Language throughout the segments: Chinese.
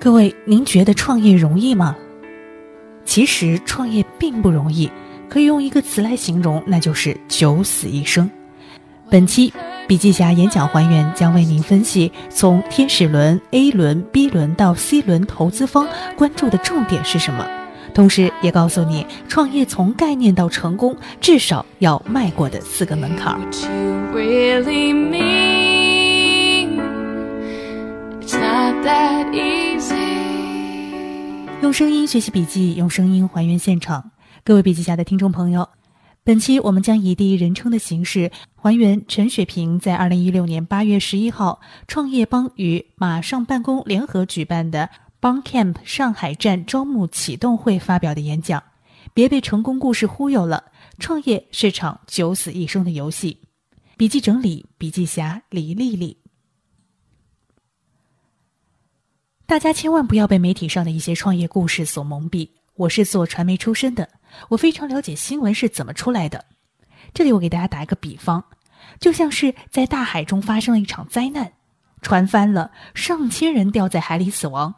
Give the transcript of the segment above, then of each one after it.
各位，您觉得创业容易吗？其实创业并不容易，可以用一个词来形容，那就是九死一生。本期笔记侠演讲还原将为您分析从天使轮、A 轮、B 轮到 C 轮，投资方关注的重点是什么，同时也告诉你创业从概念到成功至少要迈过的四个门槛。用声音学习笔记，用声音还原现场。各位笔记下的听众朋友，本期我们将以第一人称的形式还原陈雪萍在二零一六年八月十一号创业邦与马上办公联合举办的邦 Camp 上海站招募启动会发表的演讲。别被成功故事忽悠了，创业是场九死一生的游戏。笔记整理，笔记侠李丽丽。大家千万不要被媒体上的一些创业故事所蒙蔽。我是做传媒出身的，我非常了解新闻是怎么出来的。这里我给大家打一个比方，就像是在大海中发生了一场灾难，船翻了，上千人掉在海里死亡。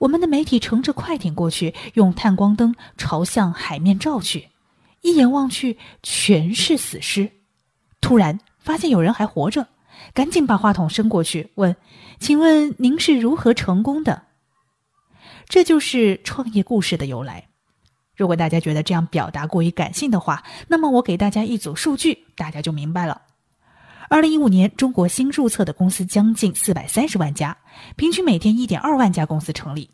我们的媒体乘着快艇过去，用探光灯朝向海面照去，一眼望去全是死尸。突然发现有人还活着。赶紧把话筒伸过去，问：“请问您是如何成功的？”这就是创业故事的由来。如果大家觉得这样表达过于感性的话，那么我给大家一组数据，大家就明白了。二零一五年，中国新注册的公司将近四百三十万家，平均每天一点二万家公司成立，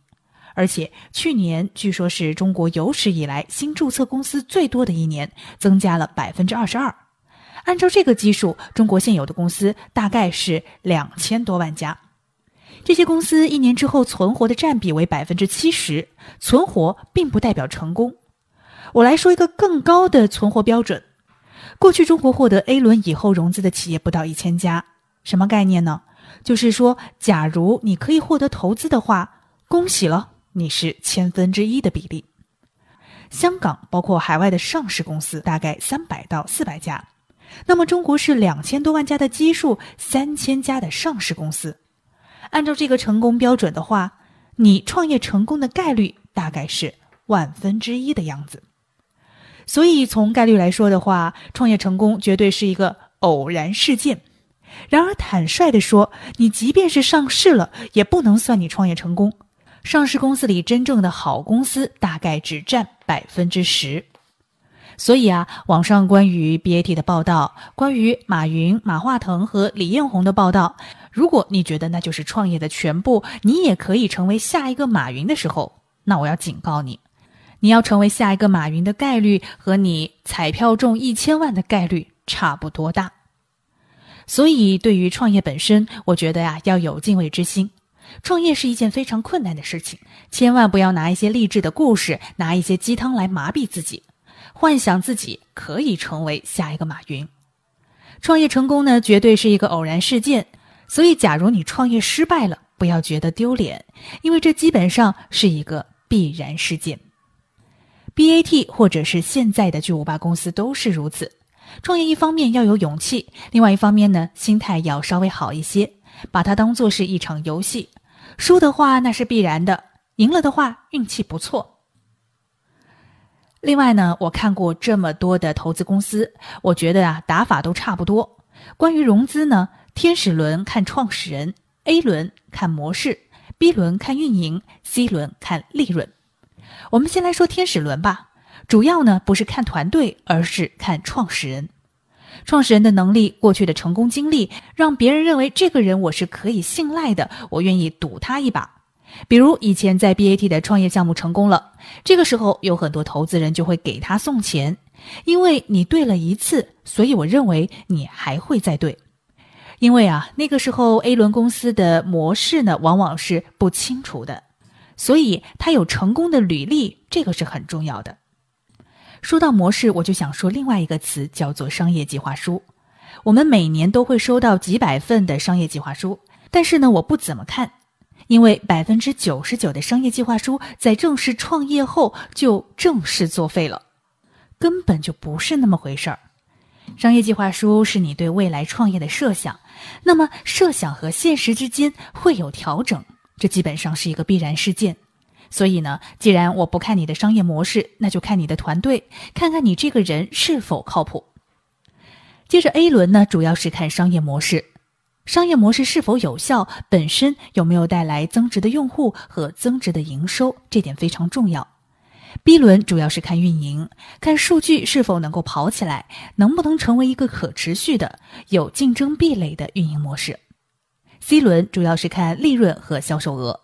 而且去年据说是中国有史以来新注册公司最多的一年，增加了百分之二十二。按照这个基数，中国现有的公司大概是两千多万家。这些公司一年之后存活的占比为百分之七十，存活并不代表成功。我来说一个更高的存活标准：过去中国获得 A 轮以后融资的企业不到一千家，什么概念呢？就是说，假如你可以获得投资的话，恭喜了，你是千分之一的比例。香港包括海外的上市公司大概三百到四百家。那么，中国是两千多万家的基数，三千家的上市公司。按照这个成功标准的话，你创业成功的概率大概是万分之一的样子。所以，从概率来说的话，创业成功绝对是一个偶然事件。然而，坦率的说，你即便是上市了，也不能算你创业成功。上市公司里真正的好公司大概只占百分之十。所以啊，网上关于 BAT 的报道，关于马云、马化腾和李彦宏的报道，如果你觉得那就是创业的全部，你也可以成为下一个马云的时候，那我要警告你，你要成为下一个马云的概率和你彩票中一千万的概率差不多大。所以，对于创业本身，我觉得呀，要有敬畏之心。创业是一件非常困难的事情，千万不要拿一些励志的故事，拿一些鸡汤来麻痹自己。幻想自己可以成为下一个马云，创业成功呢，绝对是一个偶然事件。所以，假如你创业失败了，不要觉得丢脸，因为这基本上是一个必然事件。BAT 或者是现在的巨无霸公司都是如此。创业一方面要有勇气，另外一方面呢，心态要稍微好一些，把它当做是一场游戏。输的话那是必然的，赢了的话运气不错。另外呢，我看过这么多的投资公司，我觉得啊，打法都差不多。关于融资呢，天使轮看创始人，A 轮看模式，B 轮看运营，C 轮看利润。我们先来说天使轮吧，主要呢不是看团队，而是看创始人。创始人的能力、过去的成功经历，让别人认为这个人我是可以信赖的，我愿意赌他一把。比如以前在 BAT 的创业项目成功了，这个时候有很多投资人就会给他送钱，因为你对了一次，所以我认为你还会再对。因为啊，那个时候 A 轮公司的模式呢，往往是不清楚的，所以他有成功的履历，这个是很重要的。说到模式，我就想说另外一个词，叫做商业计划书。我们每年都会收到几百份的商业计划书，但是呢，我不怎么看。因为百分之九十九的商业计划书在正式创业后就正式作废了，根本就不是那么回事儿。商业计划书是你对未来创业的设想，那么设想和现实之间会有调整，这基本上是一个必然事件。所以呢，既然我不看你的商业模式，那就看你的团队，看看你这个人是否靠谱。接着 A 轮呢，主要是看商业模式，商业模式是否有效，本身有没有带来增值的用户和增值的营收，这点非常重要。B 轮主要是看运营，看数据是否能够跑起来，能不能成为一个可持续的、有竞争壁垒的运营模式。C 轮主要是看利润和销售额。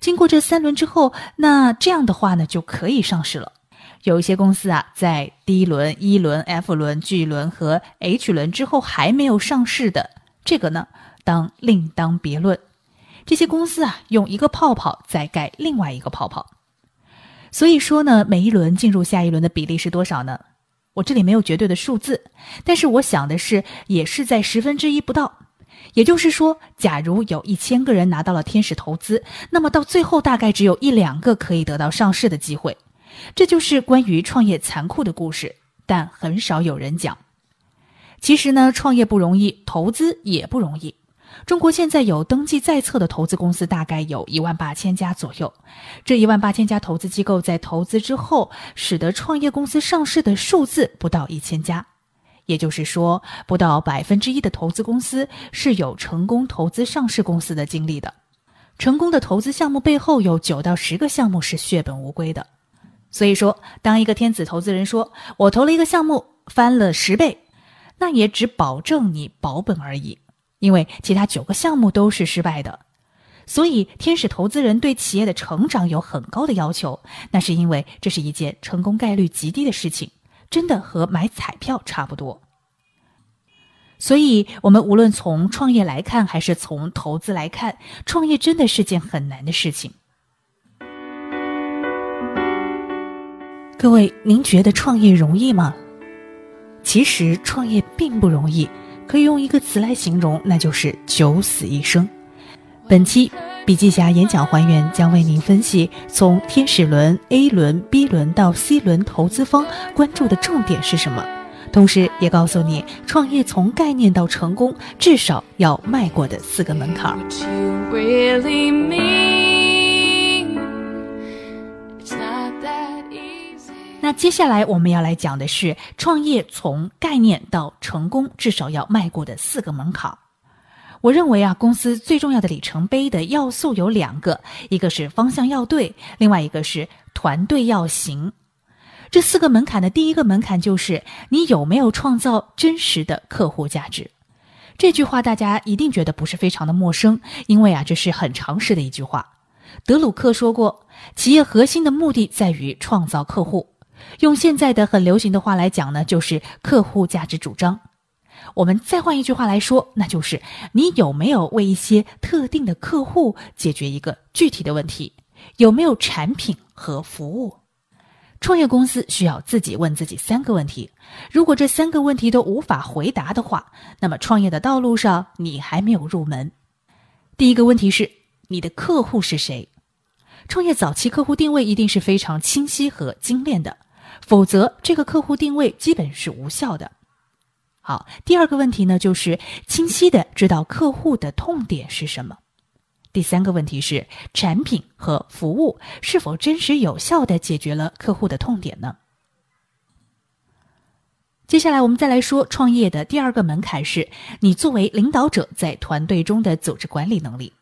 经过这三轮之后，那这样的话呢，就可以上市了。有一些公司啊，在 D 轮、E 轮、F 轮、G 轮和 H 轮之后还没有上市的，这个呢，当另当别论。这些公司啊，用一个泡泡再盖另外一个泡泡。所以说呢，每一轮进入下一轮的比例是多少呢？我这里没有绝对的数字，但是我想的是，也是在十分之一不到。也就是说，假如有一千个人拿到了天使投资，那么到最后大概只有一两个可以得到上市的机会。这就是关于创业残酷的故事，但很少有人讲。其实呢，创业不容易，投资也不容易。中国现在有登记在册的投资公司大概有一万八千家左右，这一万八千家投资机构在投资之后，使得创业公司上市的数字不到一千家。也就是说，不到百分之一的投资公司是有成功投资上市公司的经历的。成功的投资项目背后有九到十个项目是血本无归的。所以说，当一个天子投资人说“我投了一个项目翻了十倍”，那也只保证你保本而已，因为其他九个项目都是失败的。所以，天使投资人对企业的成长有很高的要求，那是因为这是一件成功概率极低的事情。真的和买彩票差不多，所以，我们无论从创业来看，还是从投资来看，创业真的是件很难的事情。各位，您觉得创业容易吗？其实，创业并不容易，可以用一个词来形容，那就是九死一生。本期。笔记侠演讲还原将为您分析从天使轮、A 轮、B 轮到 C 轮投资方关注的重点是什么，同时也告诉你创业从概念到成功至少要迈过的四个门槛。那接下来我们要来讲的是创业从概念到成功至少要迈过的四个门槛。我认为啊，公司最重要的里程碑的要素有两个，一个是方向要对，另外一个是团队要行。这四个门槛的第一个门槛就是你有没有创造真实的客户价值。这句话大家一定觉得不是非常的陌生，因为啊，这是很常识的一句话。德鲁克说过，企业核心的目的在于创造客户。用现在的很流行的话来讲呢，就是客户价值主张。我们再换一句话来说，那就是你有没有为一些特定的客户解决一个具体的问题？有没有产品和服务？创业公司需要自己问自己三个问题。如果这三个问题都无法回答的话，那么创业的道路上你还没有入门。第一个问题是：你的客户是谁？创业早期客户定位一定是非常清晰和精炼的，否则这个客户定位基本是无效的。好，第二个问题呢，就是清晰的知道客户的痛点是什么。第三个问题是产品和服务是否真实有效的解决了客户的痛点呢？接下来我们再来说创业的第二个门槛是你作为领导者在团队中的组织管理能力。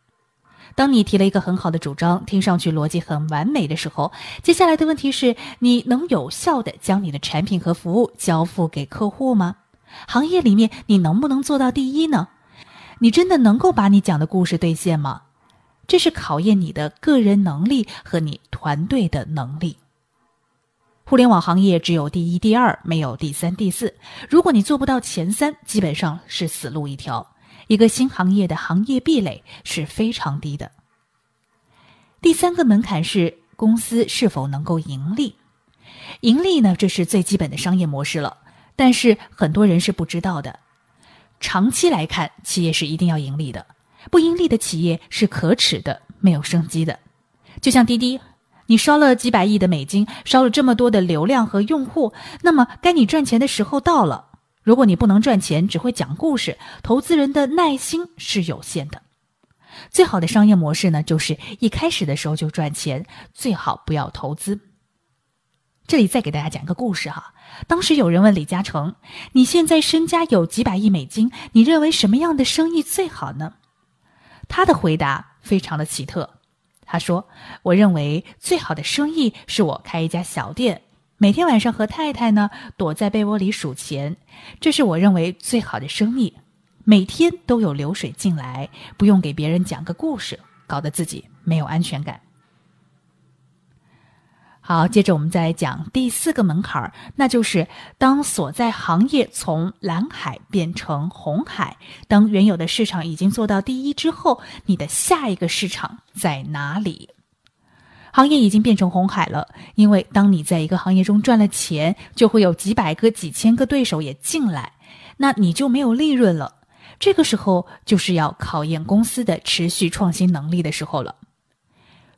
当你提了一个很好的主张，听上去逻辑很完美的时候，接下来的问题是你能有效的将你的产品和服务交付给客户吗？行业里面，你能不能做到第一呢？你真的能够把你讲的故事兑现吗？这是考验你的个人能力和你团队的能力。互联网行业只有第一、第二，没有第三、第四。如果你做不到前三，基本上是死路一条。一个新行业的行业壁垒是非常低的。第三个门槛是公司是否能够盈利。盈利呢，这是最基本的商业模式了。但是很多人是不知道的，长期来看，企业是一定要盈利的，不盈利的企业是可耻的，没有生机的。就像滴滴，你烧了几百亿的美金，烧了这么多的流量和用户，那么该你赚钱的时候到了。如果你不能赚钱，只会讲故事，投资人的耐心是有限的。最好的商业模式呢，就是一开始的时候就赚钱，最好不要投资。这里再给大家讲个故事哈。当时有人问李嘉诚：“你现在身家有几百亿美金，你认为什么样的生意最好呢？”他的回答非常的奇特。他说：“我认为最好的生意是我开一家小店，每天晚上和太太呢躲在被窝里数钱，这是我认为最好的生意。每天都有流水进来，不用给别人讲个故事，搞得自己没有安全感。”好，接着我们再讲第四个门槛，那就是当所在行业从蓝海变成红海，当原有的市场已经做到第一之后，你的下一个市场在哪里？行业已经变成红海了，因为当你在一个行业中赚了钱，就会有几百个、几千个对手也进来，那你就没有利润了。这个时候就是要考验公司的持续创新能力的时候了。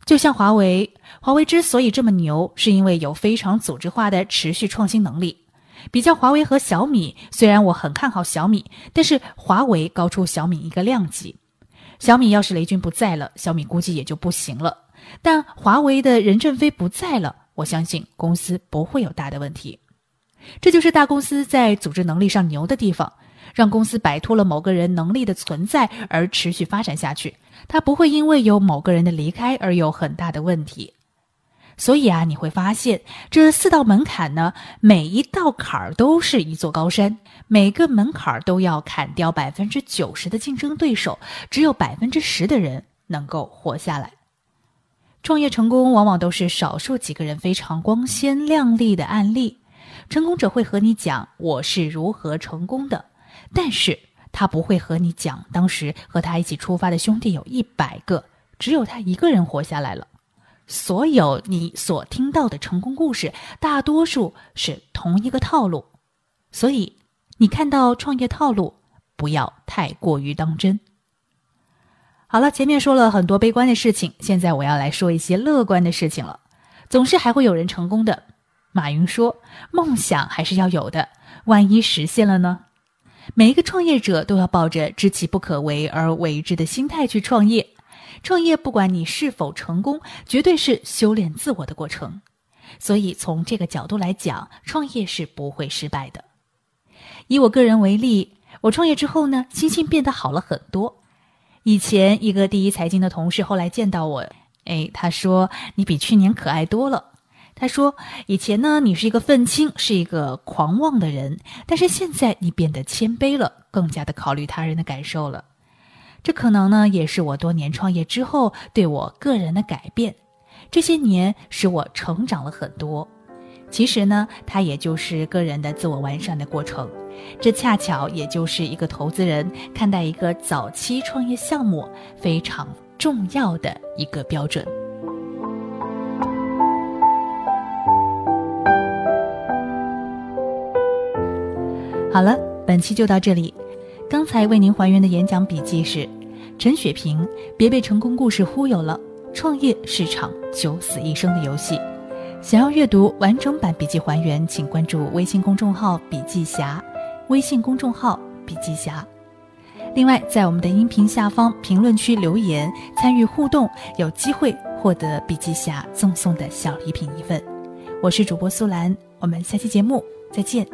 就像华为，华为之所以这么牛，是因为有非常组织化的持续创新能力。比较华为和小米，虽然我很看好小米，但是华为高出小米一个量级。小米要是雷军不在了，小米估计也就不行了。但华为的任正非不在了，我相信公司不会有大的问题。这就是大公司在组织能力上牛的地方，让公司摆脱了某个人能力的存在而持续发展下去。它不会因为有某个人的离开而有很大的问题，所以啊，你会发现这四道门槛呢，每一道坎儿都是一座高山，每个门槛儿都要砍掉百分之九十的竞争对手，只有百分之十的人能够活下来。创业成功往往都是少数几个人非常光鲜亮丽的案例，成功者会和你讲我是如何成功的，但是。他不会和你讲，当时和他一起出发的兄弟有一百个，只有他一个人活下来了。所有你所听到的成功故事，大多数是同一个套路。所以，你看到创业套路，不要太过于当真。好了，前面说了很多悲观的事情，现在我要来说一些乐观的事情了。总是还会有人成功的。马云说：“梦想还是要有的，万一实现了呢？”每一个创业者都要抱着知其不可为而为之的心态去创业。创业不管你是否成功，绝对是修炼自我的过程。所以从这个角度来讲，创业是不会失败的。以我个人为例，我创业之后呢，心情变得好了很多。以前一个第一财经的同事后来见到我，哎，他说你比去年可爱多了。他说：“以前呢，你是一个愤青，是一个狂妄的人，但是现在你变得谦卑了，更加的考虑他人的感受了。这可能呢，也是我多年创业之后对我个人的改变。这些年使我成长了很多。其实呢，它也就是个人的自我完善的过程。这恰巧也就是一个投资人看待一个早期创业项目非常重要的一个标准。”好了，本期就到这里。刚才为您还原的演讲笔记是陈雪萍，别被成功故事忽悠了，创业是场九死一生的游戏。想要阅读完整版笔记还原，请关注微信公众号“笔记侠”，微信公众号“笔记侠”。另外，在我们的音频下方评论区留言参与互动，有机会获得笔记侠赠送的小礼品一份。我是主播苏兰，我们下期节目再见。